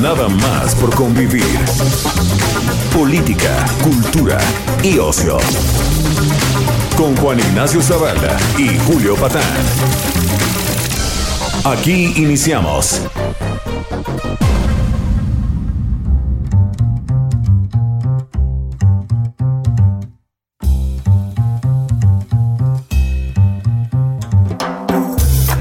Nada más por convivir. Política, cultura y ocio. Con Juan Ignacio Zavala y Julio Patán. Aquí iniciamos.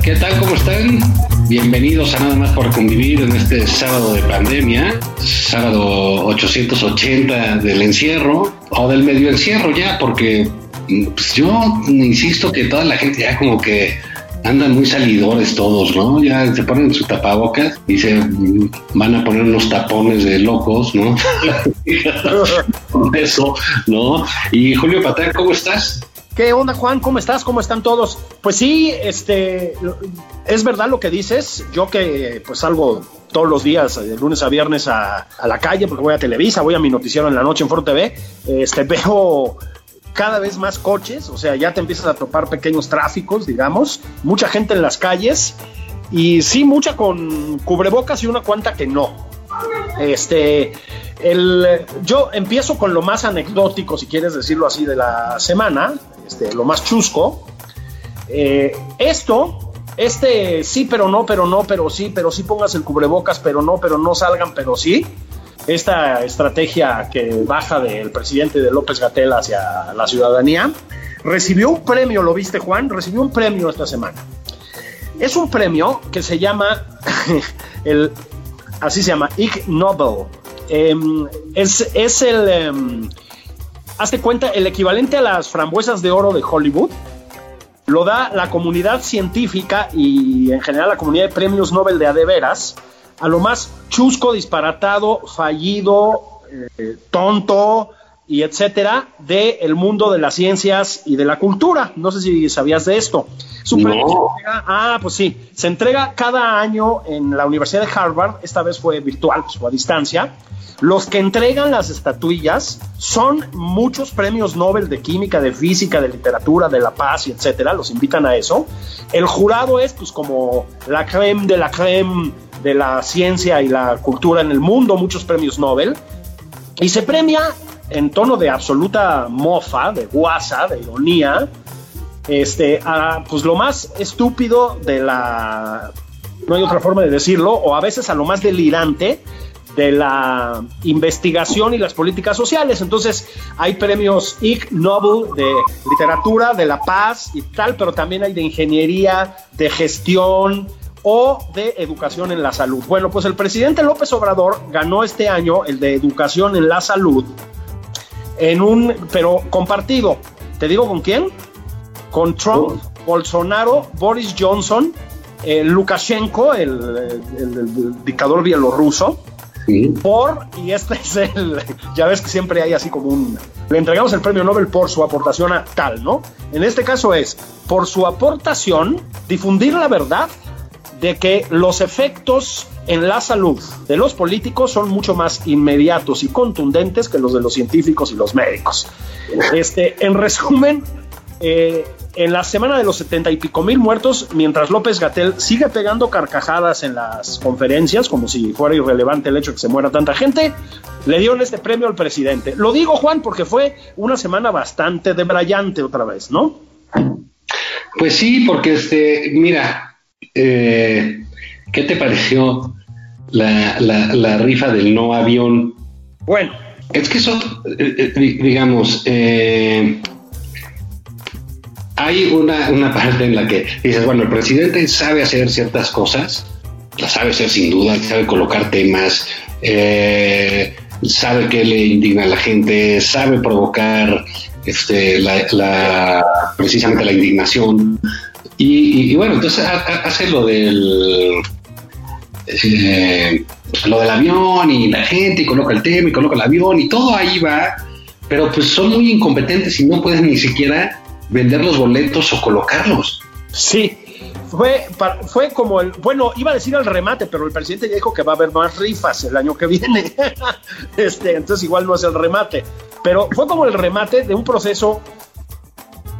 ¿Qué tal? ¿Cómo están? Bienvenidos a Nada más por convivir en este sábado de pandemia, sábado 880 del encierro o del medio encierro ya, porque pues, yo insisto que toda la gente ya como que andan muy salidores todos, ¿no? Ya se ponen su tapabocas y se van a poner unos tapones de locos, ¿no? Eso, ¿no? Y Julio Patán, ¿cómo estás? ¿Qué onda, Juan? ¿Cómo estás? ¿Cómo están todos? Pues sí, este, es verdad lo que dices. Yo que pues salgo todos los días, de lunes a viernes, a, a, la calle, porque voy a Televisa, voy a mi noticiero en la noche en Foro TV, este, veo cada vez más coches, o sea, ya te empiezas a topar pequeños tráficos, digamos, mucha gente en las calles, y sí, mucha con cubrebocas y una cuanta que no. Este, el, yo empiezo con lo más anecdótico, si quieres decirlo así, de la semana, este, lo más chusco. Eh, esto, este sí, pero no, pero no, pero sí, pero sí pongas el cubrebocas, pero no, pero no salgan, pero sí. Esta estrategia que baja del presidente de López Gatel hacia la ciudadanía, recibió un premio, ¿lo viste Juan? Recibió un premio esta semana. Es un premio que se llama, el, así se llama, Ig Nobel. Eh, es, es, el, eh, hazte cuenta, el equivalente a las frambuesas de oro de Hollywood. Lo da la comunidad científica y en general la comunidad de premios Nobel de adeveras a lo más chusco, disparatado, fallido, eh, tonto y etcétera del el mundo de las ciencias y de la cultura. No sé si sabías de esto. Su no. entrega, ah, pues sí, se entrega cada año en la Universidad de Harvard, esta vez fue virtual, pues fue a distancia. Los que entregan las estatuillas son muchos premios Nobel de química, de física, de literatura, de la paz y etcétera. Los invitan a eso. El jurado es pues como la creme de la creme de la ciencia y la cultura en el mundo, muchos premios Nobel. Y se premia en tono de absoluta mofa, de guasa, de ironía, este, a, pues lo más estúpido de la, no hay otra forma de decirlo, o a veces a lo más delirante de la investigación y las políticas sociales. Entonces hay premios Ig Nobel de literatura, de la paz y tal, pero también hay de ingeniería, de gestión o de educación en la salud. Bueno, pues el presidente López Obrador ganó este año el de educación en la salud en un, pero compartido. ¿Te digo con quién? Con Trump. Bolsonaro, Boris Johnson, eh, Lukashenko, el, el, el, el, dictador bielorruso. Sí. Por, y este es el, ya ves que siempre hay así como un, le entregamos el premio Nobel por su aportación a tal, ¿no? En este caso es, por su aportación, difundir la verdad de que los efectos en la salud de los políticos son mucho más inmediatos y contundentes que los de los científicos y los médicos. Este, en resumen, eh, en la semana de los setenta y pico mil muertos, mientras López Gatel sigue pegando carcajadas en las conferencias, como si fuera irrelevante el hecho de que se muera tanta gente, le dieron este premio al presidente. Lo digo, Juan, porque fue una semana bastante debrayante otra vez, ¿no? Pues sí, porque este, mira, eh, ¿qué te pareció la, la, la, rifa del no avión? Bueno. Es que eso, eh, digamos, eh, hay una, una, parte en la que dices, bueno, el presidente sabe hacer ciertas cosas, las sabe hacer sin duda, sabe colocar temas, eh, sabe que le indigna a la gente, sabe provocar este, la, la, precisamente la indignación, Y, bueno, entonces hace lo del eh, lo del avión y la gente y coloca el tema y coloca el avión y todo ahí va, pero pues son muy incompetentes y no pueden ni siquiera vender los boletos o colocarlos. Sí, fue, fue como el, bueno, iba a decir el remate, pero el presidente ya dijo que va a haber más rifas el año que viene. este, entonces igual no es el remate. Pero fue como el remate de un proceso,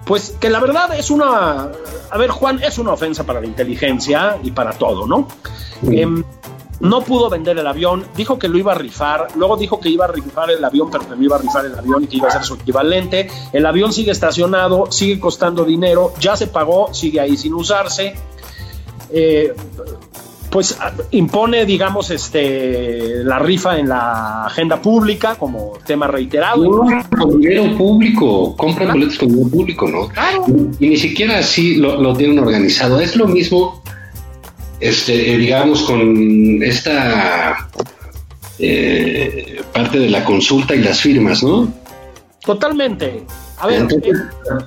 pues que la verdad es una, a ver Juan, es una ofensa para la inteligencia y para todo, ¿no? Em, no pudo vender el avión, dijo que lo iba a rifar, luego dijo que iba a rifar el avión, pero que no iba a rifar el avión y que iba a ser su equivalente. El avión sigue estacionado, sigue costando dinero, ya se pagó, sigue ahí sin usarse. Eh, pues impone, digamos, este la rifa en la agenda pública como tema reiterado. con dinero público, compran boletos con dinero público, ¿no? Y, ni siquiera así lo, lo tienen organizado. Es lo mismo este, eh, digamos, con esta eh, parte de la consulta y las firmas, ¿no? Totalmente. A ver, Entonces,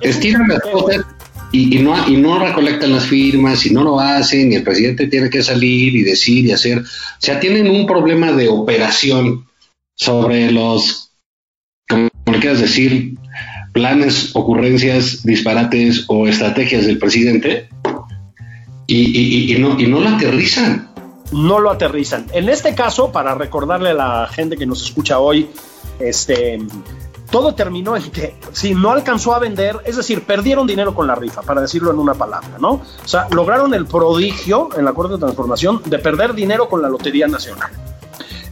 estiran las cosas y, no, y no recolectan las firmas y no lo hacen y el presidente tiene que salir y decir y hacer. O sea, tienen un problema de operación sobre los, como le quieras decir, planes, ocurrencias, disparates o estrategias del presidente y, no, y no lo aterrizan. No lo aterrizan. En este caso, para recordarle a la gente que nos escucha hoy, este, todo terminó en que si no alcanzó a vender, es decir, perdieron dinero con la rifa, para decirlo en una palabra, ¿no? O sea, lograron el prodigio en la Corte de Transformación de perder dinero con la Lotería Nacional.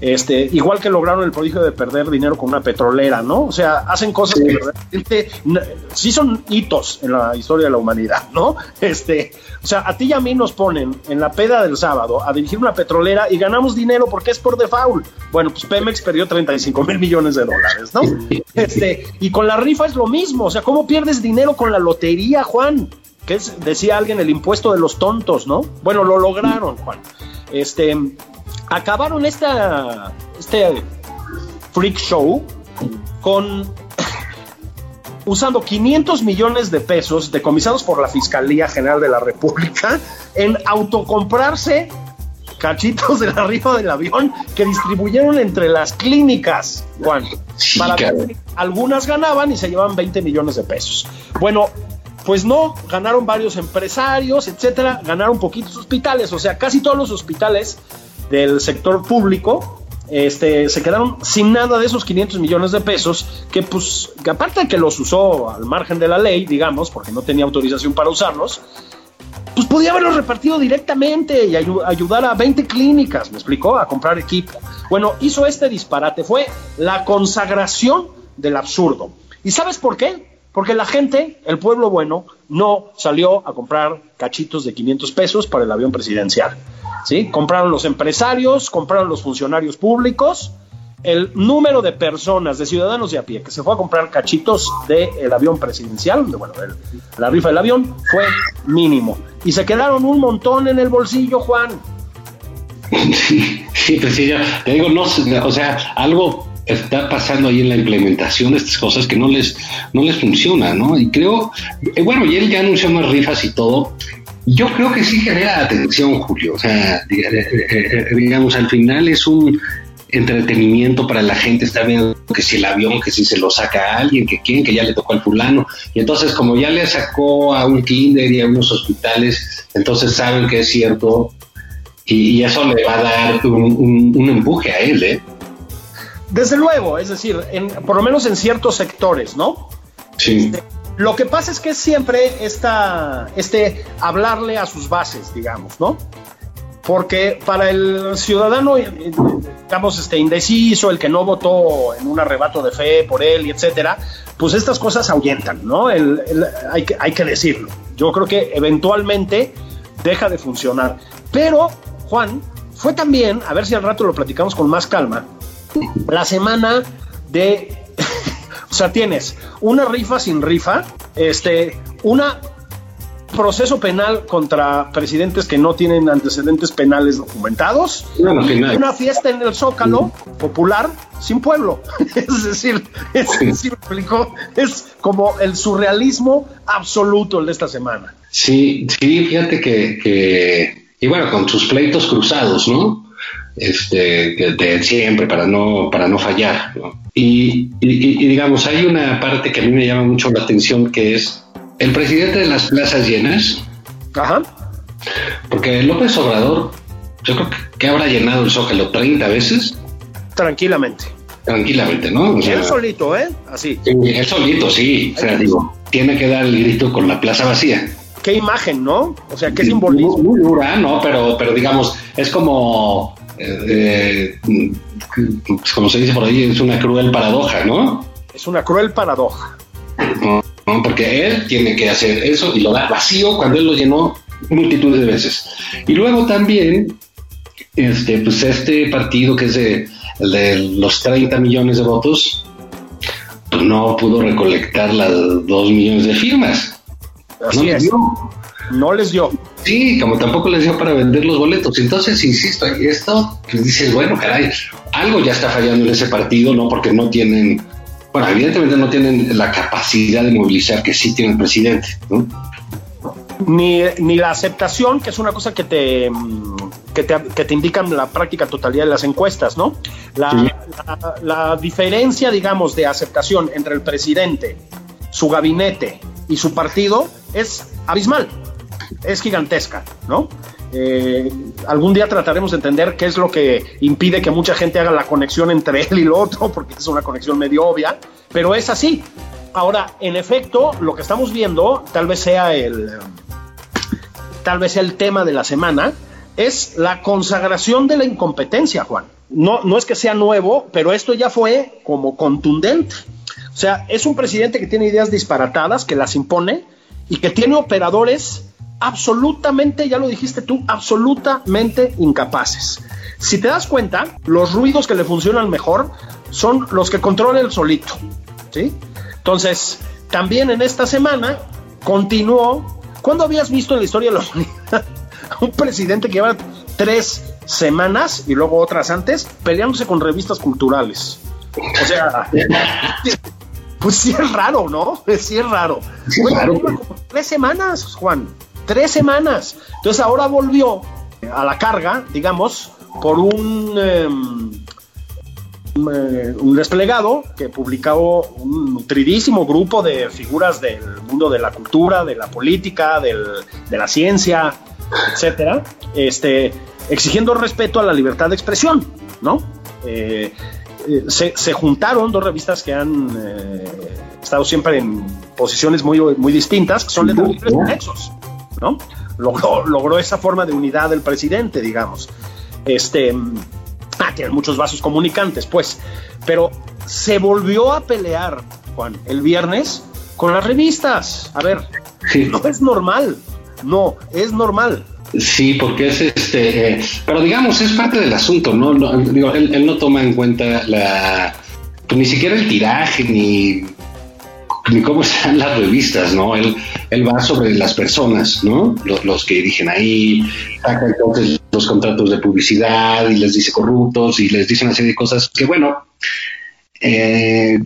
Este, igual que lograron el prodigio de perder dinero con una petrolera, ¿no? O sea, hacen cosas que realmente sí son hitos en la historia de la humanidad, ¿no? Este, o sea, a ti y a mí nos ponen en la peda del sábado a dirigir una petrolera y ganamos dinero porque es por default. Bueno, pues Pemex perdió 35 mil millones de dólares, ¿no? Este, y con la rifa es lo mismo, o sea, ¿cómo pierdes dinero con la lotería, Juan? Que es, decía alguien, el impuesto de los tontos, ¿no? Bueno, lo lograron, Juan. Este, acabaron esta, este freak show con usando 500 millones de pesos decomisados por la Fiscalía General de la República en autocomprarse cachitos de la rifa del avión que distribuyeron entre las clínicas, Juan. para algunas ganaban y se llevaban 20 millones de pesos. Bueno, pues no, ganaron varios empresarios, etcétera, ganaron poquitos hospitales, o sea, casi todos los hospitales del sector público este, se quedaron sin nada de esos 500 millones de pesos, que pues, aparte de que los usó al margen de la ley, digamos, porque no tenía autorización para usarlos, pues podía haberlos repartido directamente y ayudar a 20 clínicas, me explicó, a comprar equipo. Bueno, hizo este disparate, fue la consagración del absurdo. ¿Y sabes por qué? Porque la gente, el pueblo bueno, no salió a comprar cachitos de 500 pesos para el avión presidencial. ¿sí? Compraron los empresarios, compraron los funcionarios públicos. El número de personas, de ciudadanos de a pie, que se fue a comprar cachitos del avión presidencial, de, bueno, la rifa del avión, fue mínimo. Y se quedaron un montón en el bolsillo, Juan. Sí, pues sí, ya, te digo, no, o sea, algo está pasando ahí en la implementación de estas cosas que no les, no les funciona, ¿no? Y creo, eh, bueno, y él ya anunció más rifas y todo, yo creo que sí genera atención, Julio. O sea, eh, eh, digamos, al final es un entretenimiento para la gente, está viendo que si el avión, que si se lo saca a alguien, que quién, que ya le tocó al fulano. Y entonces, como ya le sacó a un kinder y a unos hospitales, entonces saben que es cierto y, eso le va a dar un, empuje a él, ¿eh? Desde luego, es decir, en, por lo menos en ciertos sectores, ¿no? Sí. Este, lo que pasa es que siempre esta, este hablarle a sus bases, digamos, ¿no? Porque para el ciudadano, digamos, este indeciso, el que no votó en un arrebato de fe por él y etcétera, pues estas cosas ahuyentan, ¿no? hay, que, hay que decirlo. Yo creo que eventualmente deja de funcionar. Pero, Juan, fue también, a ver si al rato lo platicamos con más calma, la semana de o sea, tienes una rifa sin rifa, este, una proceso penal contra presidentes que no tienen antecedentes penales documentados una fiesta en el Zócalo popular sin pueblo. es decir, es, es como el surrealismo absoluto el de esta semana. Sí, sí, fíjate que, y bueno, con sus pleitos cruzados, ¿no? Este, de, siempre para no, para no fallar, Y, digamos, hay una parte que a mí me llama mucho la atención que es el presidente de las plazas llenas. Ajá. Porque López Obrador, yo creo que habrá llenado el Zócalo 30 veces. Tranquilamente. Tranquilamente, ¿no? O él solito, ¿eh? Así. él solito, sí. O sea, digo, tiene que dar el grito con la plaza vacía qué imagen, ¿no? O sea, qué simbolismo. Muy, dura, ¿no? Pero, pero digamos, es como, eh, eh, como se dice por ahí, es una cruel paradoja, ¿no? Es una cruel paradoja. No, porque él tiene que hacer eso y lo da vacío cuando él lo llenó multitud de veces. Y luego también, este, pues este partido que es de, de los 30 millones de votos, pues no pudo recolectar las 2 millones de firmas. Así no es. Dio. No les dio. Sí, como tampoco les dio para vender los boletos. Entonces, insisto, esto, pues dices, bueno, caray, algo ya está fallando en ese partido, ¿no? Porque no tienen, bueno, evidentemente no tienen la capacidad de movilizar que sí tiene el presidente, ¿no? Ni, ni la aceptación, que es una cosa que te, que te, que te indican la práctica totalidad de las encuestas, ¿no? La, la diferencia, digamos, de aceptación entre el presidente, su gabinete y su partido es abismal, es gigantesca, ¿no? Eh, algún día trataremos de entender qué es lo que impide que mucha gente haga la conexión entre él y lo otro, porque es una conexión medio obvia, pero es así. Ahora, en efecto, lo que estamos viendo, tal vez sea el, tal vez el tema de la semana, es la consagración de la incompetencia, Juan. No, no es que sea nuevo, pero esto ya fue como contundente. O sea, es un presidente que tiene ideas disparatadas, que las impone y que tiene operadores absolutamente, ya lo dijiste tú, absolutamente incapaces. Si te das cuenta, los ruidos que le funcionan mejor son los que controla el solito. ¿sí? Entonces, también en esta semana continuó. ¿Cuándo habías visto en la historia de la humanidad un presidente que lleva tres semanas y luego otras antes peleándose con revistas culturales? O sea, Pues sí es raro, ¿no? Sí es raro. tres semanas, Juan. Tres semanas. Entonces ahora volvió a la carga, digamos, por un, em, eh, un desplegado que publicó un nutridísimo grupo de figuras del mundo de la cultura, de la política, de la ciencia, etcétera, este, exigiendo respeto a la libertad de expresión, ¿no? Eh, eh, se, juntaron dos revistas que han eh, estado siempre en posiciones muy, muy distintas, que son letras libres nexos, ¿no? Logró, logró esa forma de unidad del presidente, digamos. Este, ah, tienen muchos vasos comunicantes, pues, pero se volvió a pelear, Juan, el viernes con las revistas. A ver, no es normal, no, es normal. Sí, porque es este, pero digamos, es parte del asunto, ¿no? digo, él, no toma en cuenta la, pues, ni siquiera el tiraje, ni, ni cómo están las revistas, ¿no? Él, él va sobre las personas, ¿no? Los, que dirigen ahí, saca entonces los contratos de publicidad y les dice corruptos y les dice una serie de cosas que, bueno, eh,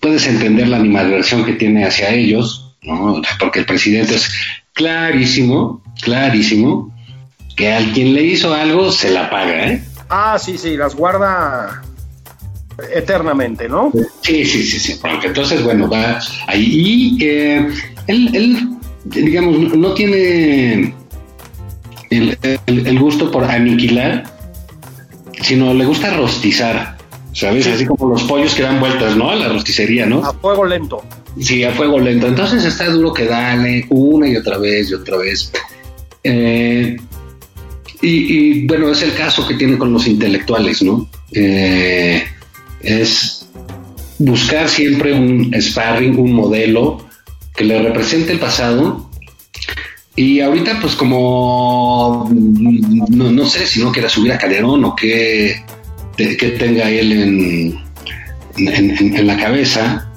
puedes entender la animadversión que tiene hacia ellos, ¿no? Porque el presidente es clarísimo, clarísimo, que al quien le hizo algo se la paga, ¿eh? Ah, sí, sí, las guarda eternamente, ¿no? Sí, sí, sí, sí, porque entonces, bueno, va ahí y eh, él, digamos, no tiene el, gusto por aniquilar, sino le gusta rostizar, ¿sabes? Así como los pollos que dan vueltas, ¿no? A la rosticería, ¿no? A fuego lento. Sí, a fuego lento. Entonces está duro que dale una y otra vez y otra vez. Eh, y, bueno, es el caso que tiene con los intelectuales, ¿no? Eh, es buscar siempre un sparring, un modelo que le represente el pasado. Y ahorita, pues como no, sé si no quiera subir a Calderón o qué, que tenga él en, en la cabeza,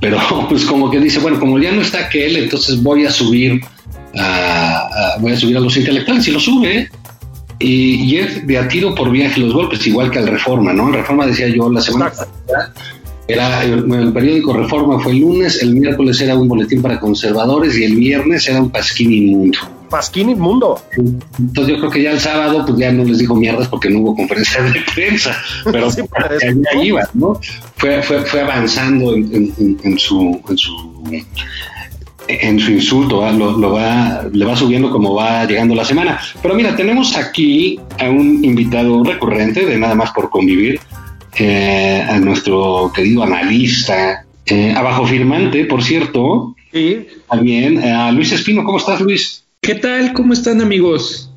pero pues como que dice, bueno, como ya no está aquel, entonces voy a subir a, voy a subir a los intelectuales y lo sube. Y, es de a tiro por viaje los golpes, igual que al Reforma, ¿no? En Reforma decía yo la semana pasada Era el, periódico Reforma fue el lunes, el miércoles era un boletín para conservadores y el viernes era un pasquín inmundo. Pasquín inmundo. Entonces yo creo que ya el sábado pues ya no les dijo mierdas porque no hubo conferencia de prensa, pero sí, iba, ¿no? Fue, fue, fue avanzando en, en, su, en su en su insulto, Lo, va, le va subiendo como va llegando la semana. Pero mira, tenemos aquí a un invitado recurrente de nada más por convivir, eh, a nuestro querido analista, eh, abajo firmante, por cierto. Sí. También a Luis Espino. ¿Cómo estás, Luis? ¿Qué tal? ¿Cómo están, amigos?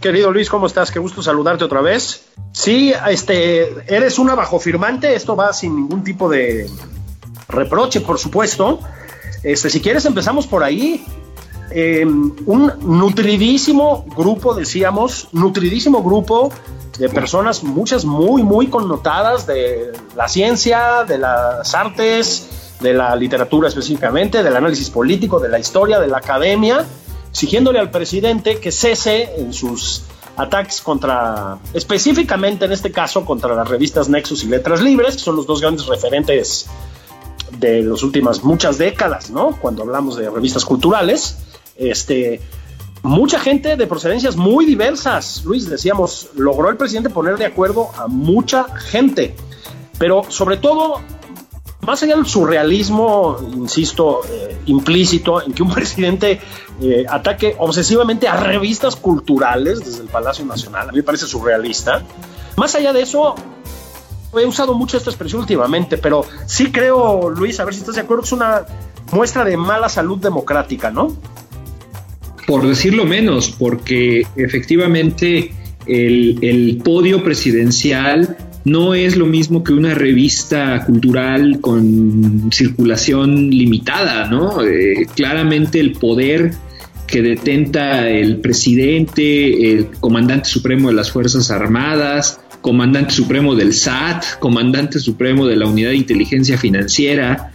Querido Luis, ¿cómo estás? Qué gusto saludarte otra vez. Sí, este, eres un abajo firmante. Esto va sin ningún tipo de reproche, por supuesto. Este, si quieres, empezamos por ahí. Em, un nutridísimo grupo, decíamos, nutridísimo grupo de personas, muchas muy, muy connotadas de la ciencia, de las artes, de la literatura específicamente, del análisis político, de la historia, de la academia, exigiéndole al presidente que cese en sus ataques contra, específicamente en este caso, contra las revistas Nexus y Letras Libres, que son los dos grandes referentes de las últimas muchas décadas, ¿no? Cuando hablamos de revistas culturales, este, mucha gente de procedencias muy diversas, Luis, decíamos, logró el presidente poner de acuerdo a mucha gente, pero sobre todo, más allá del surrealismo, insisto, eh, implícito, en que un presidente eh, ataque obsesivamente a revistas culturales desde el Palacio Nacional, a mí me parece surrealista, más allá de eso, he usado mucho esta expresión últimamente, pero sí creo, Luis, a ver si estás de acuerdo, que es una muestra de mala salud democrática, ¿no? Por decirlo menos, porque efectivamente el, podio presidencial no es lo mismo que una revista cultural con circulación limitada, ¿no? Eh, claramente el poder que detenta el presidente, el comandante supremo de las Fuerzas Armadas, comandante supremo del SAT, comandante supremo de la Unidad de Inteligencia Financiera,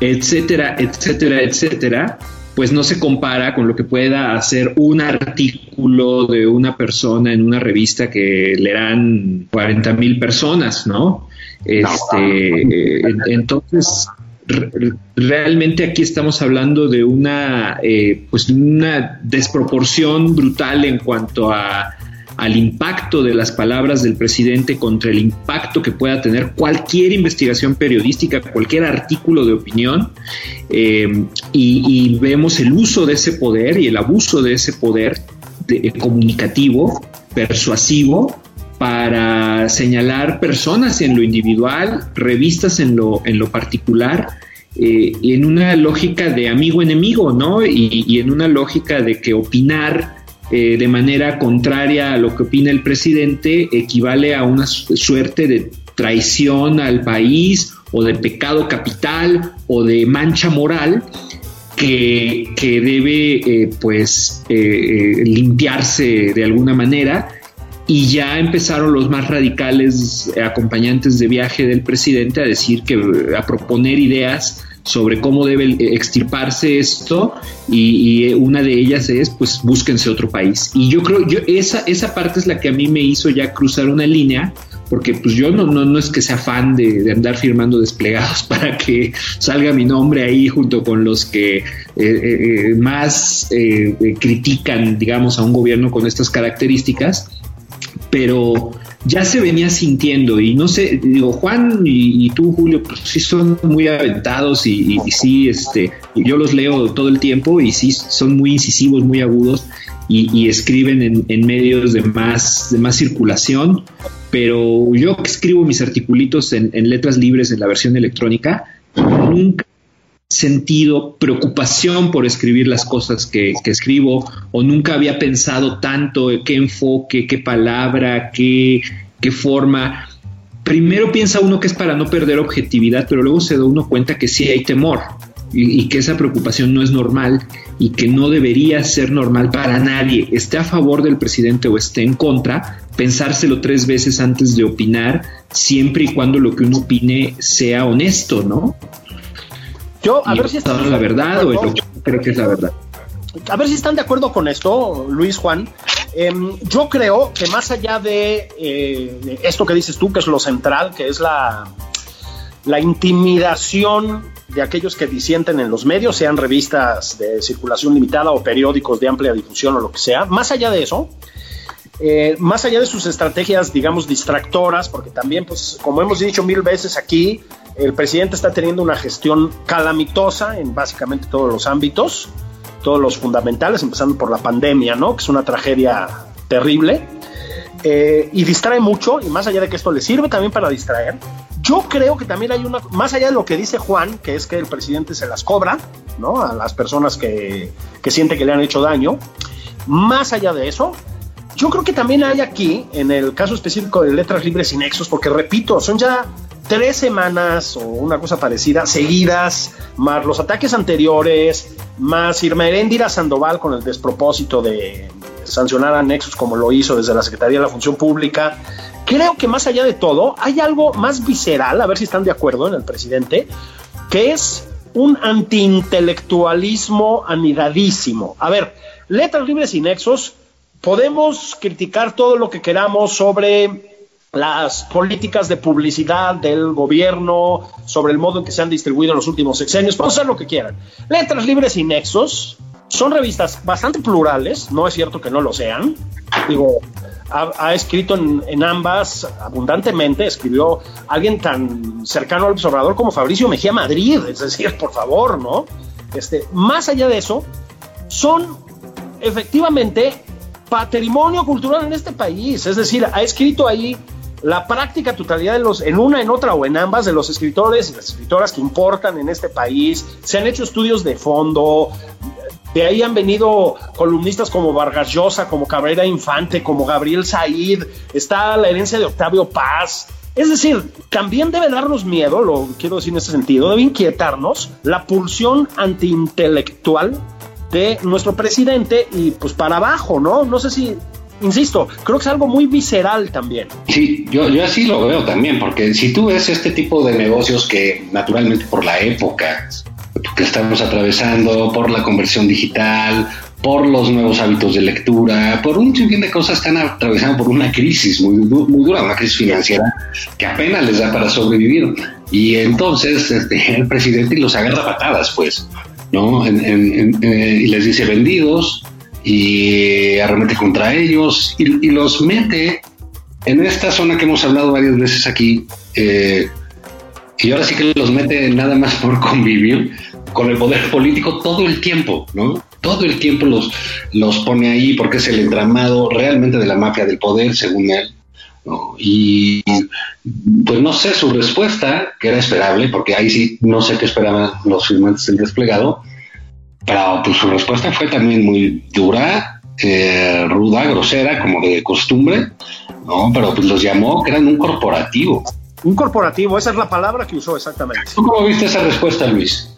etcétera, etcétera, etcétera, pues no se compara con lo que pueda hacer un artículo de una persona en una revista que leerán 40 mil personas, ¿no? Este, entonces, realmente aquí estamos hablando de una, eh, pues una desproporción brutal en cuanto a al impacto de las palabras del presidente contra el impacto que pueda tener cualquier investigación periodística, cualquier artículo de opinión, eh, y, vemos el uso de ese poder y el abuso de ese poder eh, comunicativo, persuasivo, para señalar personas en lo individual, revistas en lo, en lo particular, eh, en una lógica de amigo-enemigo, ¿no? y en una lógica de que opinar eh, de manera contraria a lo que opina el presidente equivale a una suerte de traición al país o de pecado capital o de mancha moral que, debe eh, pues eh, limpiarse de alguna manera. Y ya empezaron los más radicales acompañantes de viaje del presidente a decir que a proponer ideas sobre cómo debe extirparse esto y, una de ellas es pues búsquense otro país. Y yo creo yo esa esa parte es la que a mí me hizo ya cruzar una línea porque pues yo no, no, no es que sea fan de, andar firmando desplegados para que salga mi nombre ahí junto con los que eh, eh, eh, más critican digamos a un gobierno con estas características. Pero ya se venía sintiendo y no sé, digo, Juan y, tú, Julio, pues sí son muy aventados y, sí, este, yo los leo todo el tiempo y sí son muy incisivos, muy agudos y, escriben en, medios de más, de más circulación, pero yo que escribo mis articulitos en, letras libres en la versión electrónica, nunca sentido preocupación por escribir las cosas que, escribo o nunca había pensado tanto qué enfoque, qué palabra, qué, qué forma. Primero piensa uno que es para no perder objetividad, pero luego se da uno cuenta que sí hay temor y, que esa preocupación no es normal y que no debería ser normal para nadie, esté a favor del presidente o esté en contra, pensárselo tres veces antes de opinar, siempre y cuando lo que uno opine sea honesto, ¿no? Yo, a ver si está la verdad o yo creo que es la verdad. A ver si están de acuerdo con esto, Luis Juan. Em, yo creo que más allá eh, de, esto que dices tú, que es lo central, que es la, la intimidación de aquellos que disienten en los medios, sean revistas de circulación limitada o periódicos de amplia difusión o lo que sea. Más allá de eso, eh, más allá de sus estrategias, digamos, distractoras, porque también, pues, como hemos dicho mil veces aquí, el presidente está teniendo una gestión calamitosa en básicamente todos los ámbitos, todos los fundamentales, empezando por la pandemia, ¿no? Que es una tragedia terrible. Eh, y distrae mucho, y más allá de que esto le sirve también para distraer, yo creo que también hay una, más allá de lo que dice Juan, que es que el presidente se las cobra, ¿no? A las personas que, que siente que le han hecho daño, más allá de eso, yo creo que también hay aquí, en el caso específico de letras libres y nexos, porque repito, son ya tres semanas o una cosa parecida seguidas, más los ataques anteriores, más Irma Heréndira Sandoval con el despropósito de sancionar a Nexus como lo hizo desde la Secretaría de la Función Pública. Creo que más allá de todo, hay algo más visceral, a ver si están de acuerdo en el presidente, que es un antiintelectualismo anidadísimo. A ver, letras libres y nexos, podemos criticar todo lo que queramos sobre las políticas de publicidad del gobierno, sobre el modo en que se han distribuido en los últimos sexenios, podemos hacer lo que quieran. Letras libres y nexos son revistas bastante plurales, no es cierto que no lo sean. Digo, ha, escrito en, ambas abundantemente, escribió alguien tan cercano al observador como Fabricio Mejía Madrid, es decir, por favor, ¿no? Este, más allá de eso, son efectivamente patrimonio cultural en este país, es decir, ha escrito ahí la práctica totalidad de los, en una, en otra o en ambas, de los escritores y las escritoras que importan en este país. Se han hecho estudios de fondo. De ahí han venido columnistas como Vargas Llosa, como Cabrera Infante, como Gabriel Said. Está la herencia de Octavio Paz. Es decir, también debe darnos miedo, lo quiero decir en ese sentido, debe inquietarnos la pulsión antiintelectual de nuestro presidente y pues para abajo, ¿no? No sé si insisto, creo que es algo muy visceral también. Sí, yo, yo así lo veo también, porque si tú ves este tipo de negocios que naturalmente por la época que estamos atravesando, por la conversión digital, por los nuevos hábitos de lectura, por un sinfín de cosas están atravesando por una crisis muy, muy dura, una crisis financiera que apenas les da para sobrevivir. Y entonces este, el presidente los agarra patadas, pues, ¿no? Eh, y les dice vendidos, y arremete contra ellos y, los mete en esta zona que hemos hablado varias veces aquí. Eh, y ahora sí que los mete nada más por convivir con el poder político todo el tiempo, ¿no? Todo el tiempo los, los pone ahí porque es el entramado realmente de la mafia del poder, según él. Y pues no sé su respuesta, que era esperable, porque ahí sí no sé qué esperaban los firmantes del desplegado, pero pues su respuesta fue también muy dura, eh, ruda, grosera, como de costumbre, ¿no? Pero pues los llamó que eran un corporativo. Un corporativo, esa es la palabra que usó exactamente. ¿Tú cómo viste esa respuesta, Luis?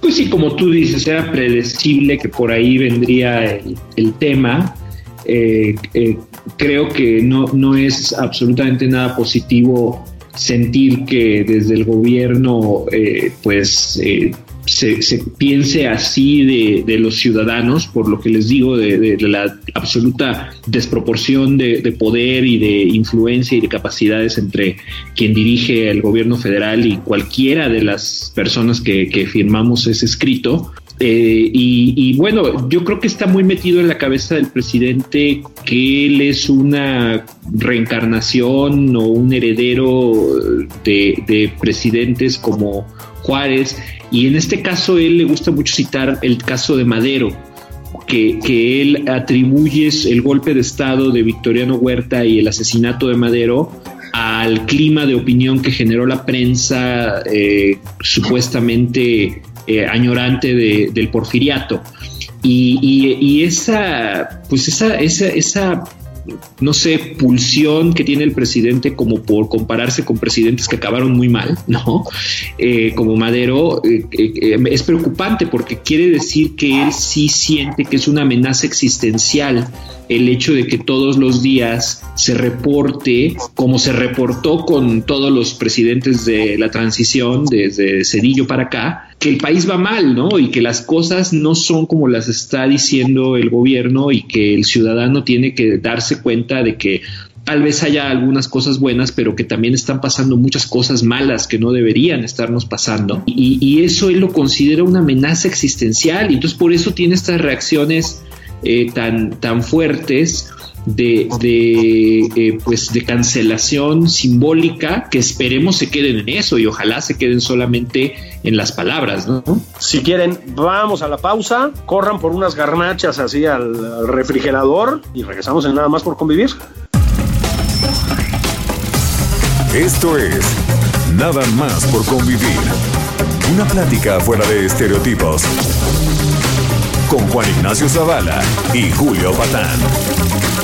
Pues sí, como tú dices, era predecible que por ahí vendría el, tema. Eh, eh, creo que no, no es absolutamente nada positivo sentir que desde el gobierno pues se, piense así de, los ciudadanos, por lo que les digo, de, la absoluta desproporción de, poder y de influencia y de capacidades entre quien dirige el gobierno federal y cualquiera de las personas que, firmamos ese escrito. Eh, y, bueno, yo creo que está muy metido en la cabeza del presidente que él es una reencarnación o un heredero de presidentes como Juárez. Y en este caso, él le gusta mucho citar el caso de Madero, que, que, él atribuye el golpe de Estado de Victoriano Huerta y el asesinato de Madero al clima de opinión que generó la prensa eh, supuestamente eh, añorante del porfiriato. Y, esa, pues esa, esa, esa no sé, pulsión que tiene el presidente como por compararse con presidentes que acabaron muy mal, ¿no? Eh, como Madero, eh, es preocupante porque quiere decir que él sí siente que es una amenaza existencial el hecho de que todos los días se reporte, como se reportó con todos los presidentes de la transición, desde Cedillo para acá, que el país va mal, ¿no? Y que las cosas no son como las está diciendo el gobierno y que el ciudadano tiene que darse cuenta de que tal vez haya algunas cosas buenas, pero que también están pasando muchas cosas malas que no deberían estarnos pasando. Y, eso él lo considera una amenaza existencial y entonces por eso tiene estas reacciones eh, tan, tan fuertes de, eh, pues de cancelación simbólica que esperemos se queden en eso y ojalá se queden solamente en las palabras, ¿no? Si quieren, vamos a la pausa, corran por unas garnachas así al refrigerador y regresamos en nada más por convivir. Esto es Nada más por convivir. Una plática fuera de estereotipos. Con Juan Ignacio Zavala y Julio Patán.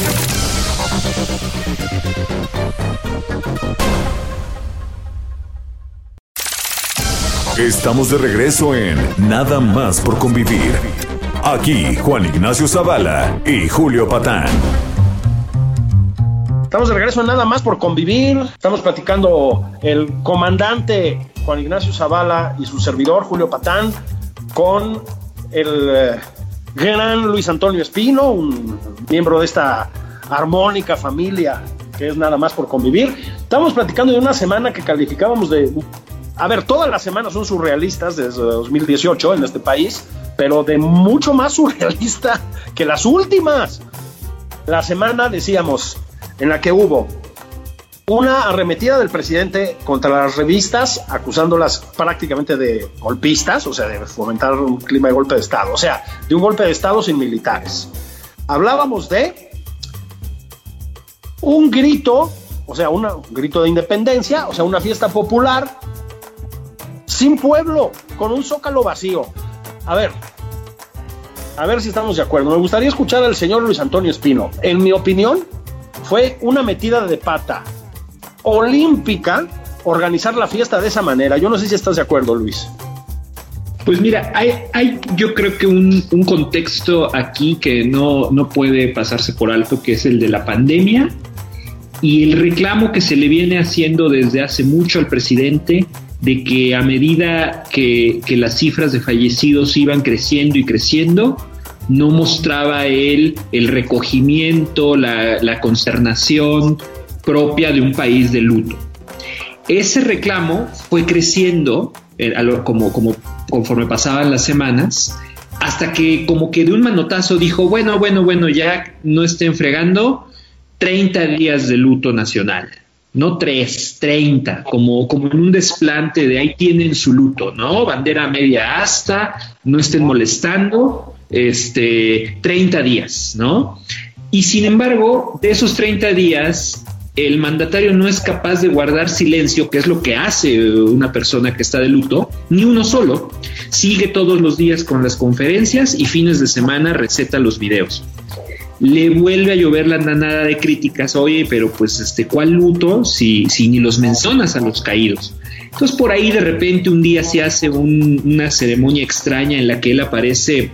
Estamos de regreso en Nada más por convivir. Aquí Juan Ignacio Zavala y Julio Patán. Estamos de regreso nada más por convivir. Estamos platicando el comandante Juan Ignacio Zavala y su servidor Julio Patán con el eh, gran Luis Antonio Espino, un miembro de esta armónica familia que es nada más por convivir. Estamos platicando de una semana que calificábamos de... A ver, todas las semanas son surrealistas desde 2018 en este país, pero de mucho más surrealista que las últimas. La semana decíamos, en la que hubo una arremetida del presidente contra las revistas, acusándolas prácticamente de golpistas, o sea, de fomentar un clima de golpe de Estado, o sea, de un golpe de Estado sin militares. Hablábamos de un grito, o sea, un grito de independencia, o sea, una fiesta popular sin pueblo, con un zócalo vacío. A ver, a ver si estamos de acuerdo. Me gustaría escuchar al señor Luis Antonio Espino. En mi opinión, fue una metida de pata olímpica organizar la fiesta de esa manera. Yo no sé si estás de acuerdo, Luis. Pues mira, hay, yo creo que un, contexto aquí que no, no puede pasarse por alto, que es el de la pandemia y el reclamo que se le viene haciendo desde hace mucho al presidente de que a medida que, que las cifras de fallecidos iban creciendo y creciendo, no mostraba él el recogimiento, la, consternación propia de un país de luto. Ese reclamo fue creciendo eh, como, como conforme pasaban las semanas, hasta que como que de un manotazo dijo, bueno, bueno, bueno, ya no estén fregando, 30 días de luto nacional, no 3, 30, como, como en un desplante de ahí tienen su luto, ¿no? Bandera media hasta, no estén molestando, este, 30 días, ¿no? Y sin embargo, de esos 30 días, el mandatario no es capaz de guardar silencio, que es lo que hace una persona que está de luto, ni uno solo. Sigue todos los días con las conferencias y fines de semana receta los videos. Le vuelve a llover la nanada de críticas, oye, pero pues este, ¿cuál luto si, ni los mencionas a los caídos? Entonces por ahí de repente un día se hace una ceremonia extraña en la que él aparece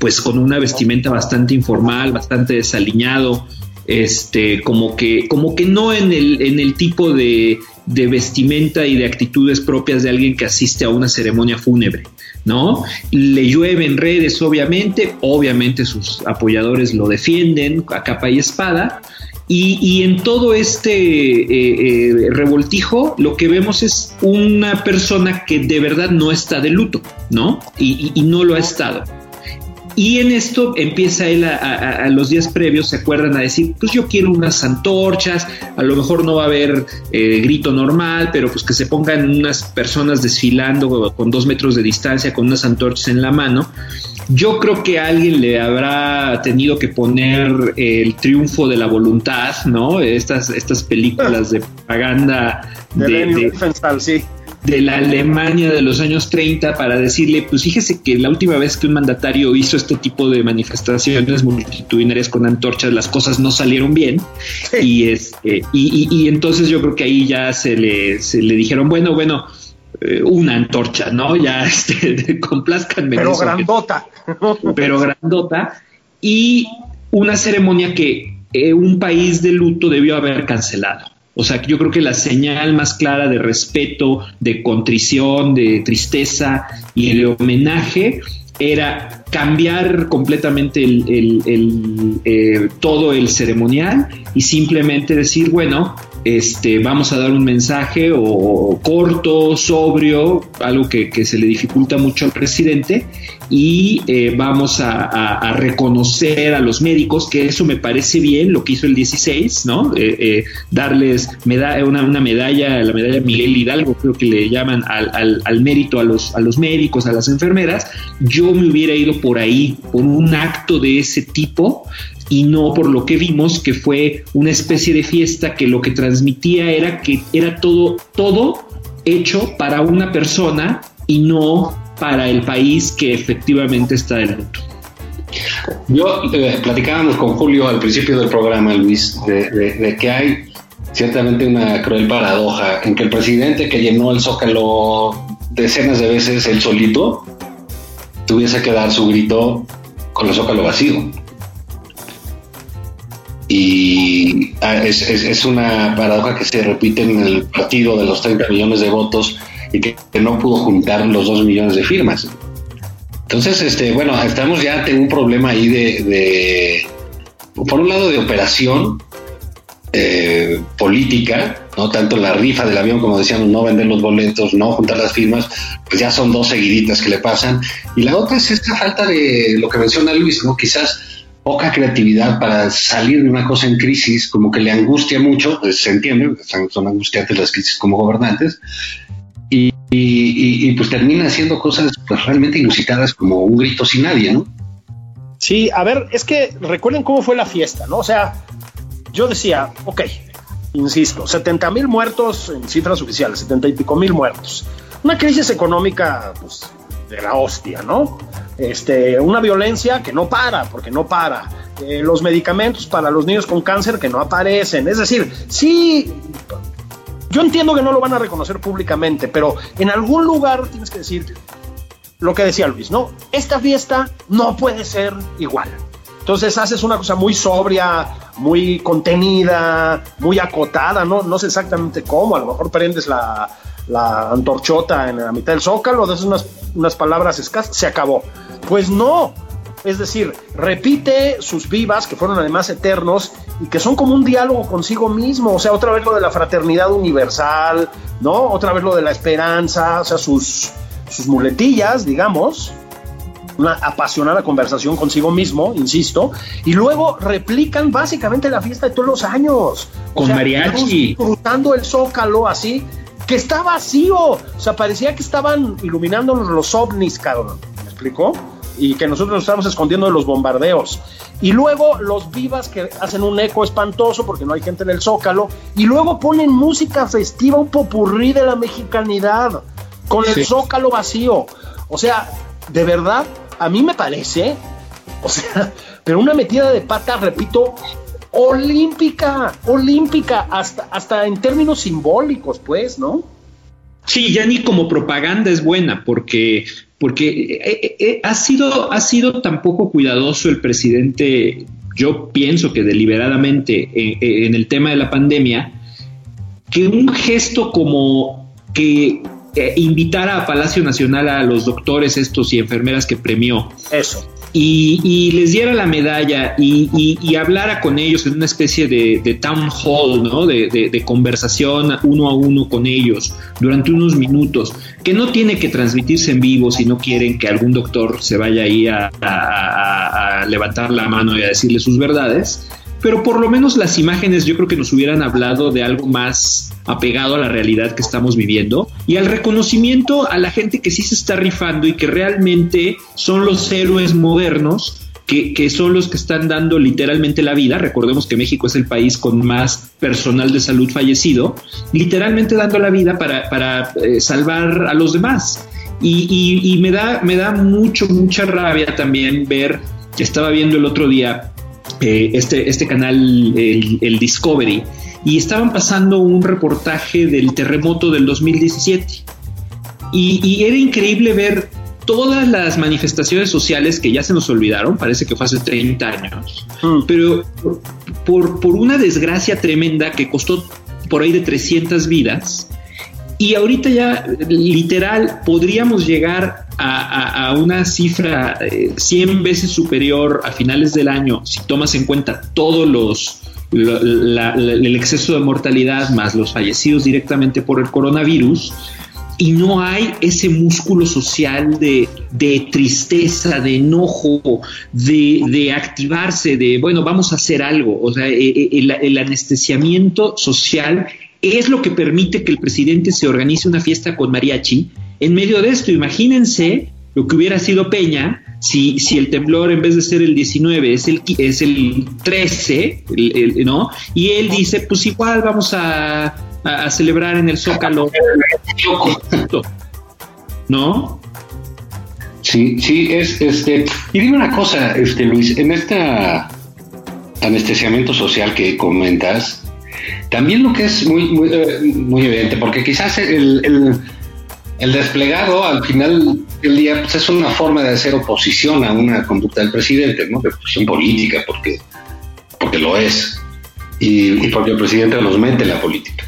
pues con una vestimenta bastante informal, bastante desaliñado, este, como que, como que no en el, tipo de vestimenta y de actitudes propias de alguien que asiste a una ceremonia fúnebre, ¿no? Le llueve en redes, obviamente, obviamente sus apoyadores lo defienden a capa y espada, y, en todo este eh, eh, revoltijo lo que vemos es una persona que de verdad no está de luto, ¿no? y no lo ha estado. Y en esto empieza él a, los días previos, se acuerdan a decir, pues yo quiero unas antorchas, a lo mejor no va a haber eh, grito normal, pero pues que se pongan unas personas desfilando con dos metros de distancia con unas antorchas en la mano. Yo creo que alguien le habrá tenido que poner el triunfo de la voluntad, ¿no? Estas, estas películas de propaganda de, de, sí de la Alemania de los años 30 para decirle, pues fíjese que la última vez que un mandatario hizo este tipo de manifestaciones multitudinarias con antorchas, las cosas no salieron bien. Y, este, y, entonces yo creo que ahí ya se le, se le dijeron, bueno, bueno, eh, una antorcha, ¿no? Ya este, complazcanme. Pero grandota. Pero grandota. Y una ceremonia que eh, un país de luto debió haber cancelado. O sea, yo creo que la señal más clara de respeto, de contrición, de tristeza y de homenaje era cambiar completamente el, eh, todo el ceremonial y simplemente decir, bueno, este, vamos a dar un mensaje o, corto, sobrio, algo que, se le dificulta mucho al presidente, y eh, vamos a, reconocer a los médicos, que eso me parece bien, lo que hizo el 16, ¿no? Eh, eh, darles una, una, medalla, la medalla Miguel Hidalgo, creo que le llaman al, al, mérito a los, a los médicos, a las enfermeras. Yo me hubiera ido por ahí, por un acto de ese tipo, y no por lo que vimos que fue una especie de fiesta que lo que transmitía era que era todo todo hecho para una persona y no para el país que efectivamente está de luto. Yo eh, platicábamos con Julio al principio del programa, Luis, de, que hay ciertamente una cruel paradoja en que el presidente que llenó el zócalo decenas de veces él solito tuviese que dar su grito con el zócalo vacío y ah, es, una paradoja que se repite en el partido de los 30 millones de votos y que, no pudo juntar los 2 millones de firmas. Entonces, este, bueno, estamos ya ante un problema ahí de, por un lado, de operación eh, política, no tanto la rifa del avión, como decíamos, no vender los boletos, no juntar las firmas, pues ya son dos seguiditas que le pasan. Y la otra es esta falta de lo que menciona Luis, ¿no? Quizás poca creatividad para salir de una cosa en crisis, como que le angustia mucho, pues, se entiende, son, angustiantes las crisis como gobernantes, y, pues termina haciendo cosas pues, realmente inusitadas como un grito sin nadie, ¿no? Sí, a ver, es que recuerden cómo fue la fiesta, ¿no? O sea, yo decía, ok, insisto, 70 mil muertos en cifras oficiales, 70 y pico mil muertos. Una crisis económica, pues, de la hostia, ¿no? Este, una violencia que no para, porque no para. Eh, los medicamentos para los niños con cáncer que no aparecen. Es decir, sí, yo entiendo que no lo van a reconocer públicamente, pero en algún lugar tienes que decir lo que decía Luis, ¿no? Esta fiesta no puede ser igual. Entonces haces una cosa muy sobria, muy contenida, muy acotada, ¿no? No sé exactamente cómo, a lo mejor prendes la, la antorchota en la mitad del zócalo, de unas, unas palabras escasas, se acabó. Pues no, es decir, repite sus vivas, que fueron además eternos, y que son como un diálogo consigo mismo, o sea, otra vez lo de la fraternidad universal, ¿no? Otra vez lo de la esperanza, o sea, sus, sus muletillas, digamos, una apasionada conversación consigo mismo, insisto, y luego replican básicamente la fiesta de todos los años. Con mariachi. Cruzando el zócalo así, que está vacío. O sea, parecía que estaban iluminando los ovnis, cabrón. ¿Me explicó? Y que nosotros nos estamos escondiendo de los bombardeos. Y luego los vivas que hacen un eco espantoso porque no hay gente en el zócalo. Y luego ponen música festiva, un popurrí de la mexicanidad, con el zócalo vacío. O sea, de verdad, a mí me parece, o sea, pero una metida de pata, repito, olímpica, olímpica, hasta, hasta en términos simbólicos, pues, ¿no? Sí, ya ni como propaganda es buena, porque, porque eh, eh, eh, ha, sido, ha sido tan poco cuidadoso el presidente, yo pienso que deliberadamente en, el tema de la pandemia, que un gesto como que invitara a Palacio Nacional a los doctores estos y enfermeras que premió. Eso y, les diera la medalla y, hablara con ellos en una especie de, town hall, ¿no? De, conversación uno a uno con ellos durante unos minutos, que no tiene que transmitirse en vivo si no quieren que algún doctor se vaya ahí a, a levantar la mano y a decirle sus verdades pero por lo menos las imágenes yo creo que nos hubieran hablado de algo más apegado a la realidad que estamos viviendo y al reconocimiento a la gente que sí se está rifando y que realmente son los héroes modernos que, son los que están dando literalmente la vida. Recordemos que México es el país con más personal de salud fallecido, literalmente dando la vida para, eh, salvar a los demás. Y, me, da, me da mucho, mucha rabia también ver, que estaba viendo el otro día eh, este, este canal, el, Discovery, y estaban pasando un reportaje del terremoto del 2017. Y, era increíble ver todas las manifestaciones sociales que ya se nos olvidaron, parece que fue hace 30 años, mm. pero por, por una desgracia tremenda que costó por ahí de 300 vidas, y ahorita ya literal podríamos llegar a, una cifra 100 eh, veces superior a finales del año, si tomas en cuenta todos los, el exceso de mortalidad más los fallecidos directamente por el coronavirus, y no hay ese músculo social de, tristeza, de enojo, de, activarse, de, bueno, vamos a hacer algo. O sea, eh, eh, el, anestesiamiento social es lo que permite que el presidente se organice una fiesta con mariachi. En medio de esto, imagínense lo que hubiera sido Peña si, si el temblor en vez de ser el 19 es el, es el 13, ¿no? Y él dice, pues igual vamos a a, celebrar en el Zócalo. ¿No? Sí, sí, es este. Y dime una cosa, este Luis, en este anestesiamiento social que comentas, también lo que es muy, muy, eh, evidente, porque quizás el, desplegado al final del día pues es una forma de hacer oposición a una conducta del presidente, ¿no? De oposición política, porque, porque lo es. Y, y porque el presidente nos mete en la política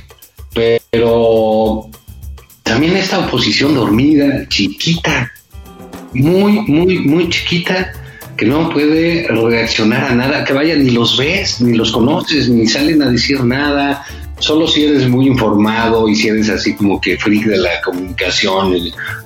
pero también esta oposición dormida, chiquita, muy, muy, muy chiquita, que no puede reaccionar a nada, que vaya, ni los ves, ni los conoces, ni salen a decir nada, solo si eres muy informado y si eres así como que freak de la comunicación,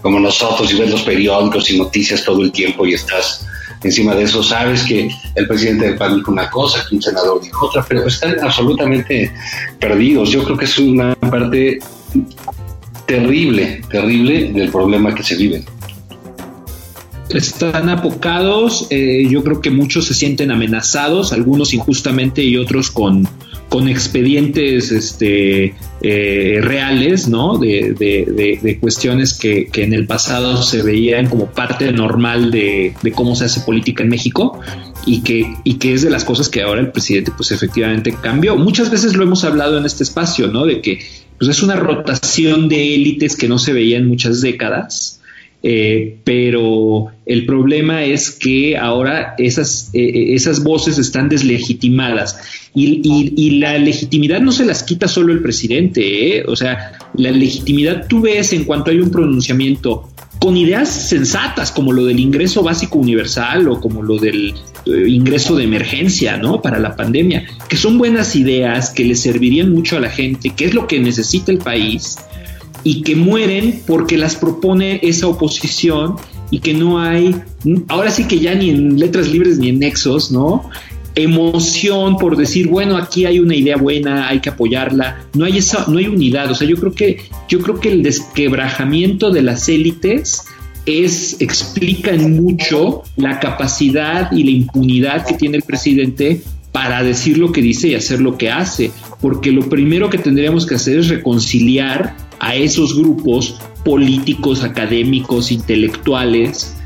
como nosotros, y ves los periódicos y noticias todo el tiempo y estás encima de eso, sabes que el presidente del PAN dijo una cosa, que un senador dijo otra, pero están absolutamente perdidos. Yo creo que es una parte terrible, terrible del problema que se vive. Están apocados, eh, yo creo que muchos se sienten amenazados, algunos injustamente y otros con, con expedientes este, eh, reales, ¿no? De, de, cuestiones que, que, en el pasado se veían como parte normal de, cómo se hace política en México y que, y que es de las cosas que ahora el presidente pues efectivamente cambió. Muchas veces lo hemos hablado en este espacio, ¿no? De que pues, es una rotación de élites que no se veía en muchas décadas eh, pero el problema es que ahora esas, eh, eh, esas voces están deslegitimadas y, la legitimidad no se las quita solo el presidente, o sea, la legitimidad tú ves en cuanto hay un pronunciamiento con ideas sensatas como lo del ingreso básico universal o como lo del ingreso de emergencia, ¿no? Para la pandemia, que son buenas ideas que le servirían mucho a la gente, que es lo que necesita el país y que mueren porque las propone esa oposición y que no hay, ahora sí que ya ni en letras libres ni en nexos, ¿no? emoción por decir, bueno, aquí hay una idea buena, hay que apoyarla. No hay esa, no hay unidad. O sea, yo creo que, yo creo que el desquebrajamiento de las élites es, explica mucho la capacidad y la impunidad que tiene el presidente para decir lo que dice y hacer lo que hace. Porque lo primero que tendríamos que hacer es reconciliar a esos grupos políticos, académicos, intelectuales,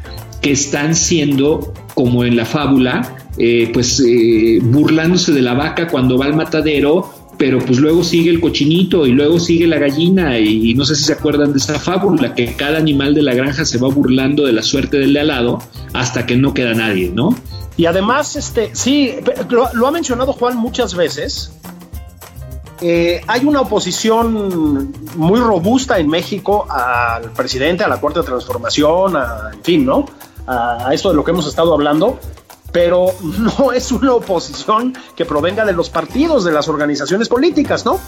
que están siendo, como en la fábula, eh, pues eh, burlándose de la vaca cuando va al matadero, pero pues luego sigue el cochinito y luego sigue la gallina y, no sé si se acuerdan de esa fábula, que cada animal de la granja se va burlando de la suerte del de al lado hasta que no queda nadie, ¿no? Y además, este, sí, lo ha mencionado Juan muchas veces, eh, hay una oposición muy robusta en México al presidente, a la cuarta transformación, a, en fin, ¿no? A, esto de lo que hemos estado hablando, pero no es una oposición que provenga de los partidos, de las organizaciones políticas, ¿no?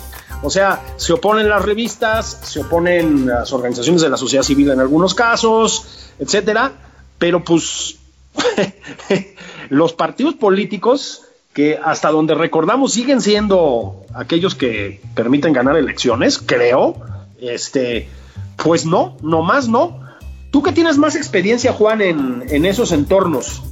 O sea, se oponen las revistas, se oponen las organizaciones de la sociedad civil en algunos casos, etcétera, pero pues los partidos políticos que hasta donde recordamos siguen siendo aquellos que permiten ganar elecciones, creo. Este, pues no, nomás no. Tú que tienes más experiencia, Juan, en, en esos entornos,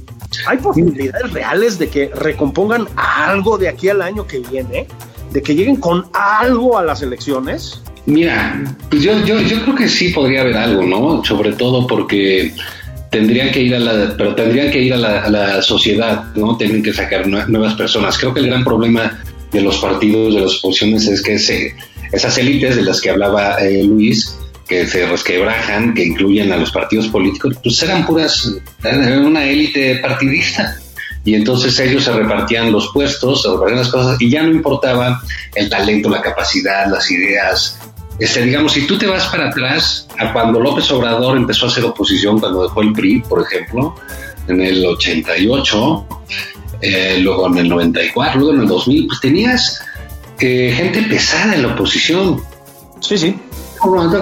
¿hay posibilidades reales de que recompongan algo de aquí al año que viene? ¿De que lleguen con algo a las elecciones? Mira, pues yo, yo, yo creo que sí podría haber algo, ¿no? Sobre todo porque tendrían que ir a la, pero tendrían que ir a la, sociedad, ¿no? Tienen que sacar nuevas personas. Creo que el gran problema de los partidos, de las oposiciones, es que esas élites de las que hablaba eh, Luis, que se resquebrajan, que incluyen a los partidos políticos, pues eran puras, eran una élite partidista. Y entonces ellos se repartían los puestos, se repartían las cosas, y ya no importaba el talento, la capacidad, las ideas, Este, digamos, si tú te vas para atrás a cuando López Obrador empezó a hacer oposición, cuando dejó el PRI, por ejemplo, en el 88, eh, luego en el 94, luego en el 2000, pues tenías eh, gente pesada en la oposición. Sí, sí.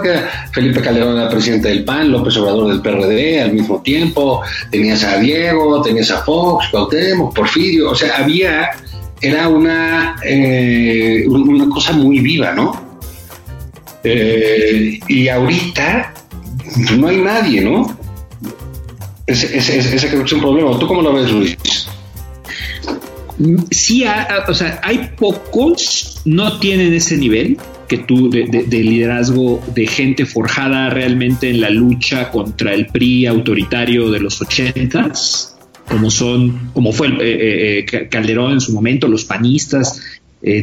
Que Felipe Calderón era presidente del PAN, López Obrador del PRD al mismo tiempo, tenías a Diego, tenías a Fox, Cuauhtémoc, Porfirio, o sea, había, era una, eh, una cosa muy viva, ¿no? Y ahorita pues, no hay nadie, ¿no? Ese, ese, ese creo que es un problema. ¿Tú cómo lo ves, Luis? Sí, o sea, hay pocos, no tienen ese nivel que tú de, liderazgo de gente forjada realmente en la lucha contra el PRI autoritario de los ochentas, como son, como fue eh, eh, eh, Calderón en su momento, los panistas,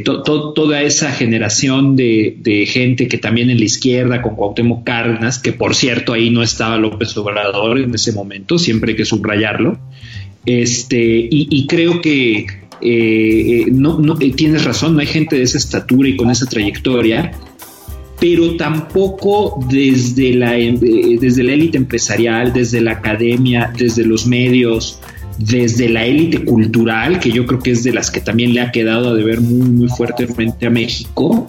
toda esa generación de, gente que también en la izquierda con Cuauhtémoc Cárdenas, que por cierto ahí no estaba López Obrador en ese momento, siempre hay que subrayarlo, este, y, creo que eh, eh, no, no eh, tienes razón, no hay gente de esa estatura y con esa trayectoria, pero tampoco desde la, desde la élite empresarial, desde la academia, desde los medios, desde la élite cultural, que yo creo que es de las que también le ha quedado a deber muy, muy fuertemente a México,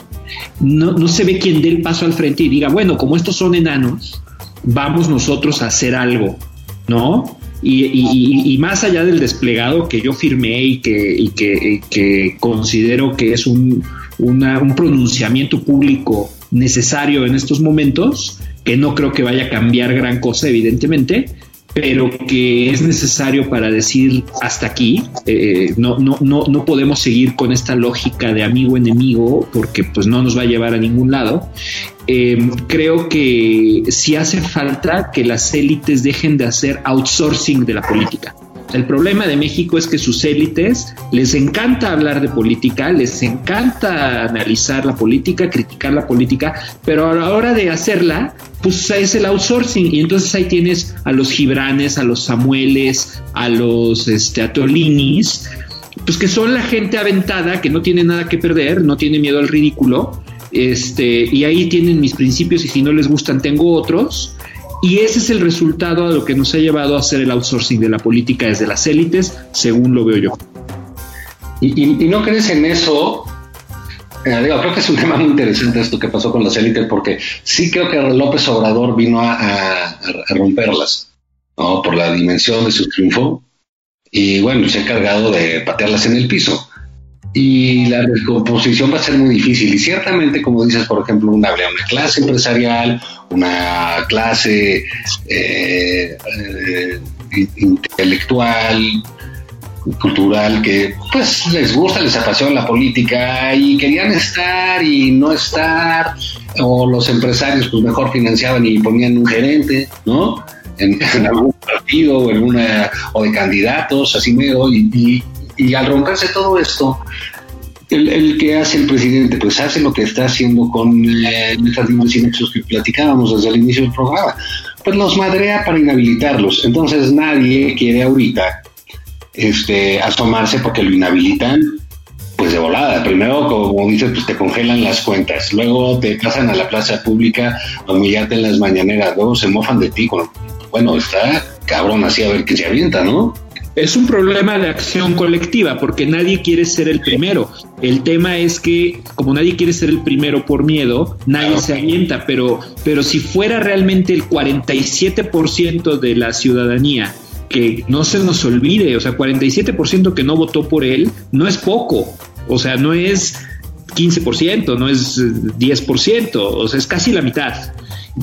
no, no se ve quien dé el paso al frente y diga, bueno, como estos son enanos, vamos nosotros a hacer algo, ¿no? Y, más allá del desplegado que yo firmé y que, que, considero que es un, un pronunciamiento público necesario en estos momentos, que no creo que vaya a cambiar gran cosa, evidentemente, pero que es necesario para decir hasta aquí. Eh, no, no, no, no podemos seguir con esta lógica de amigo-enemigo porque pues no nos va a llevar a ningún lado. Eh, creo que sí hace falta que las élites dejen de hacer outsourcing de la política. El problema de México es que sus élites les encanta hablar de política, les encanta analizar la política, criticar la política, pero a la hora de hacerla, pues es el outsourcing. Y entonces ahí tienes a los Gibranes, a los Samueles, a los este, Atolinis, pues que son la gente aventada que no tiene nada que perder, no tiene miedo al ridículo, este, y ahí tienen mis principios y si no les gustan tengo otros y ese es el resultado a lo que nos ha llevado a hacer el outsourcing de la política desde las élites, según lo veo yo. ¿Y, no crees en eso? Eh, creo que es un tema muy interesante esto que pasó con las élites, porque sí creo que López Obrador vino a, romperlas, ¿no? Por la dimensión de su triunfo. Y bueno, se ha encargado de patearlas en el piso y la recomposición va a ser muy difícil. Y ciertamente, como dices, por ejemplo, una, una clase empresarial, una clase eh, eh, intelectual, cultural, que pues les gusta, les apasiona la política y querían estar y no estar, o los empresarios pues mejor financiaban y ponían un gerente, ¿no? En, algún partido o en una o de candidatos así medio y, y al romperse todo esto, el, el, que hace el presidente, pues hace lo que está haciendo con eh, estas dimensiones que platicábamos desde el inicio del programa, pues los madrea para inhabilitarlos. Entonces nadie quiere ahorita este, asomarse porque lo inhabilitan pues de volada. Primero, como dices, pues te congelan las cuentas. Luego te pasan a la plaza pública a humillarte en las mañaneras. Luego se mofan de ti. Bueno, está cabrón así a ver qué se avienta, ¿no? Es un problema de acción colectiva porque nadie quiere ser el primero. El tema es que como nadie quiere ser el primero por miedo, nadie se avienta, pero, pero si fuera realmente el 47% de la ciudadanía que no se nos olvide, o sea, 47% que no votó por él, no es poco, o sea, no es 15%, no es 10%, o sea, es casi la mitad.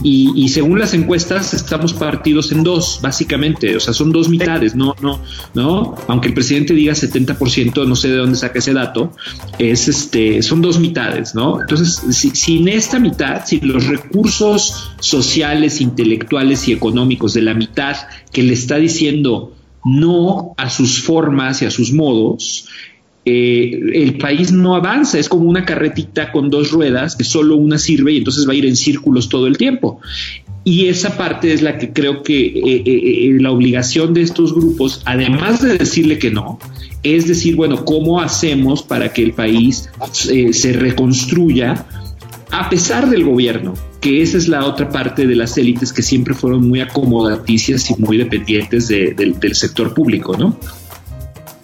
Y, según las encuestas estamos partidos en dos, básicamente, o sea, son dos mitades, no, no, no, aunque el presidente diga 70%, no sé de dónde saca ese dato, es este, son dos mitades, ¿no? Entonces, si, si en esta mitad, si los recursos sociales, intelectuales y económicos de la mitad que le está diciendo no a sus formas y a sus modos, eh, el país no avanza, es como una carretita con dos ruedas que solo una sirve y entonces va a ir en círculos todo el tiempo. Y esa parte es la que creo que eh, eh, la obligación de estos grupos, además de decirle que no, es decir, bueno, ¿cómo hacemos para que el país se reconstruya a pesar del gobierno, que esa es la otra parte de las élites que siempre fueron muy acomodaticias y muy dependientes del sector público, ¿no?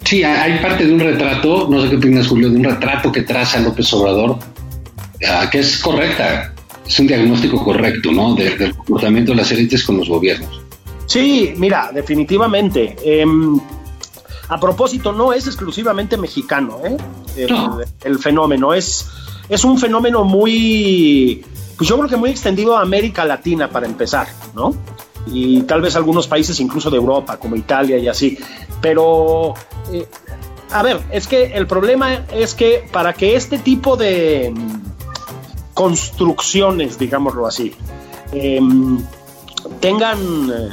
Sí, hay parte de un retrato, no sé qué opinas Julio, de un retrato que traza López Obrador, que es correcta, es un diagnóstico correcto, ¿no? del comportamiento de las élites con los gobiernos. Sí, mira, definitivamente. Em, a propósito, no es exclusivamente mexicano, ¿eh? el, fenómeno es, es un fenómeno muy, pues yo creo que muy extendido a América Latina para empezar, ¿no? Y tal vez algunos países incluso de Europa, como Italia y así. Pero, eh, a ver, es que el problema es que para que este tipo de construcciones, digámoslo así, em, tengan... Eh,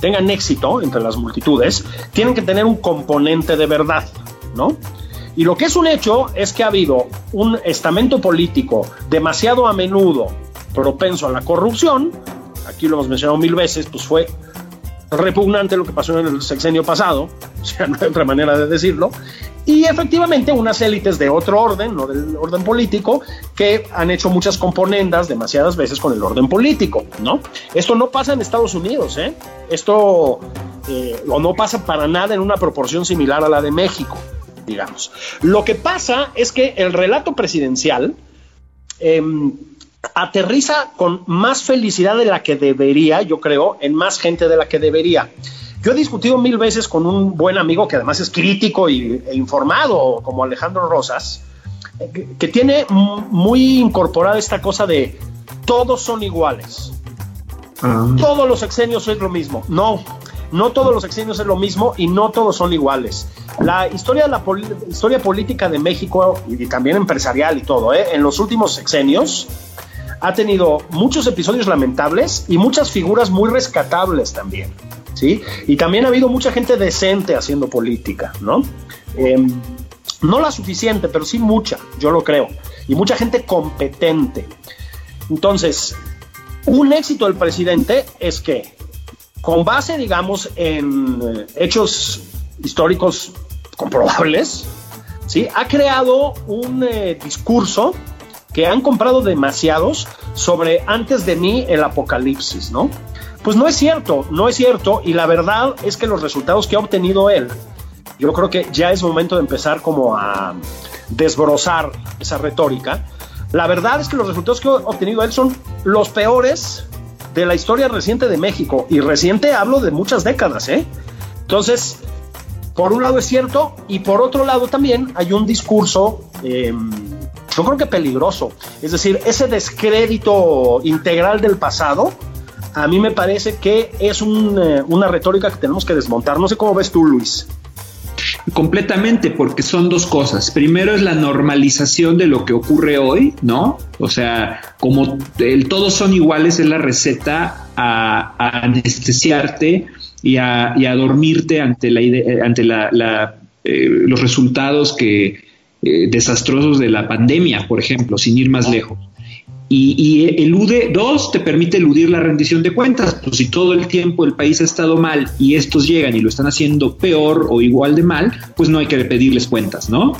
tengan éxito entre las multitudes, tienen que tener un componente de verdad, ¿no? Y lo que es un hecho es que ha habido un estamento político demasiado a menudo propenso a la corrupción, aquí lo hemos mencionado mil veces, pues fue repugnante lo que pasó en el sexenio pasado, o sea, no hay otra manera de decirlo, y efectivamente unas élites de otro orden, no del orden político, que han hecho muchas componendas demasiadas veces con el orden político, ¿no? Esto no pasa en Estados Unidos, ¿eh? Esto eh, no pasa para nada en una proporción similar a la de México, digamos. Lo que pasa es que el relato presidencial em, aterriza con más felicidad de la que debería, yo creo, en más gente de la que debería. Yo he discutido mil veces con un buen amigo que además es crítico y, e informado, como Alejandro Rosas, que, tiene muy incorporada esta cosa de todos son iguales. Ah. Todos los exenios es lo mismo. No, no todos los exenios es lo mismo y no todos son iguales. La historia, de la historia política de México y también empresarial y todo, ¿eh? en los últimos sexenios ha tenido muchos episodios lamentables y muchas figuras muy rescatables también. ¿sí? Y también ha habido mucha gente decente haciendo política, ¿no? Em, no la suficiente, pero sí mucha, yo lo creo. Y mucha gente competente. Entonces, un éxito del presidente es que, con base, digamos, en eh, hechos históricos comprobables, ¿sí? ha creado un eh, discurso que han comprado demasiados sobre antes de mí el apocalipsis, ¿no? Pues no es cierto, no es cierto. Y la verdad es que los resultados que ha obtenido él, yo creo que ya es momento de empezar como a desbrozar esa retórica. La verdad es que los resultados que ha obtenido él son los peores de la historia reciente de México. Y reciente hablo de muchas décadas, ¿eh? Entonces, por un lado es cierto y por otro lado también hay un discurso, em, yo creo que peligroso. Es decir, ese descrédito integral del pasado a mí me parece que es eh, una retórica que tenemos que desmontar. No sé cómo ves tú, Luis. Completamente, porque son dos cosas. Primero es la normalización de lo que ocurre hoy, ¿no? O sea, como el todos son iguales es la receta a, anestesiarte y a, dormirte ante la ante eh, los resultados que eh, desastrosos de la pandemia, por ejemplo, sin ir más lejos y, elude, dos, te permite eludir la rendición de cuentas. Pues si todo el tiempo el país ha estado mal y estos llegan y lo están haciendo peor o igual de mal, pues no hay que pedirles cuentas, ¿no?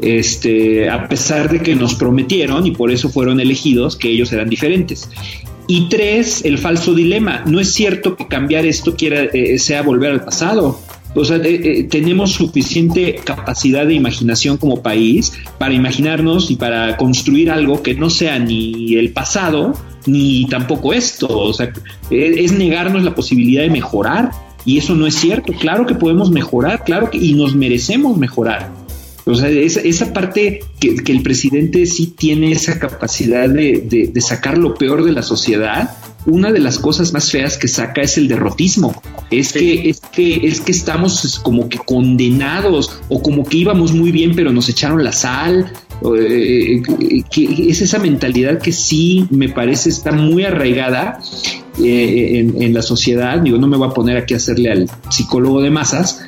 Este, a pesar de que nos prometieron y por eso fueron elegidos que ellos eran diferentes. Y tres, el falso dilema. No es cierto que cambiar esto quiera, eh, sea volver al pasado. O sea, eh, eh, tenemos suficiente capacidad de imaginación como país para imaginarnos y para construir algo que no sea ni el pasado ni tampoco esto. O sea, e, es negarnos la posibilidad de mejorar. Y eso no es cierto. Claro que podemos mejorar, claro que y nos merecemos mejorar. O sea, esa, parte que, el presidente sí tiene esa capacidad de sacar lo peor de la sociedad una de las cosas más feas que saca es el derrotismo. Es que, es que, es que estamos como que condenados o como que íbamos muy bien, pero nos echaron la sal. Eh, que es esa mentalidad que sí me parece está muy arraigada eh, en, en, la sociedad. Digo, no me voy a poner aquí a hacerle al psicólogo de masas,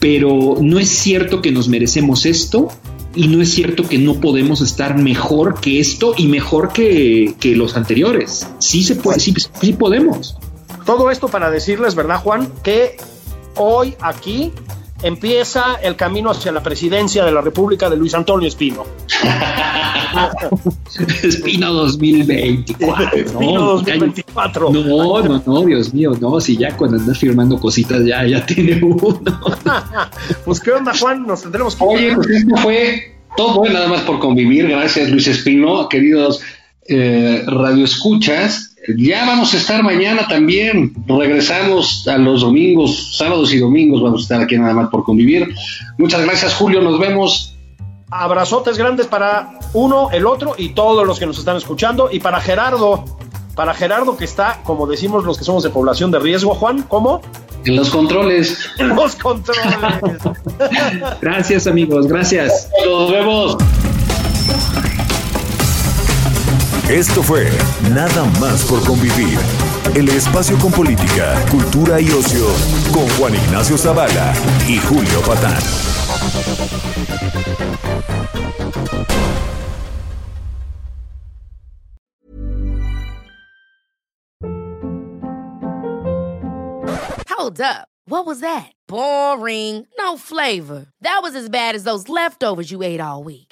pero no es cierto que nos merecemos esto y no es cierto que no podemos estar mejor que esto y mejor que, los anteriores. Sí se puede, sí, sí podemos. Todo esto para decirles, ¿verdad, Juan? Que hoy aquí empieza el camino hacia la presidencia de la República de Luis Antonio Espino. Espino 2024. Espino 2024. No, no, no, Dios mío, no, si ya cuando andas firmando cositas ya, ya tiene uno. pues qué onda, Juan, nos tendremos que... Oye, pues esto fue todo nada más por convivir. Gracias, Luis Espino, queridos eh, radioescuchas. Ya vamos a estar mañana también. Regresamos a los domingos, sábados y domingos. Vamos a estar aquí nada más por convivir. Muchas gracias, Julio. Nos vemos. Abrazotes grandes para uno, el otro y todos los que nos están escuchando. Y para Gerardo, para Gerardo que está, como decimos los que somos de población de riesgo, Juan, ¿cómo? En los controles. En los controles. gracias, amigos. Gracias. Nos vemos. Esto fue Nada más por convivir. El espacio con política, cultura y ocio con Juan Ignacio Zavala y Julio Patán. Hold up. What was that? Boring. No flavor. That was as bad as those leftovers you ate all week.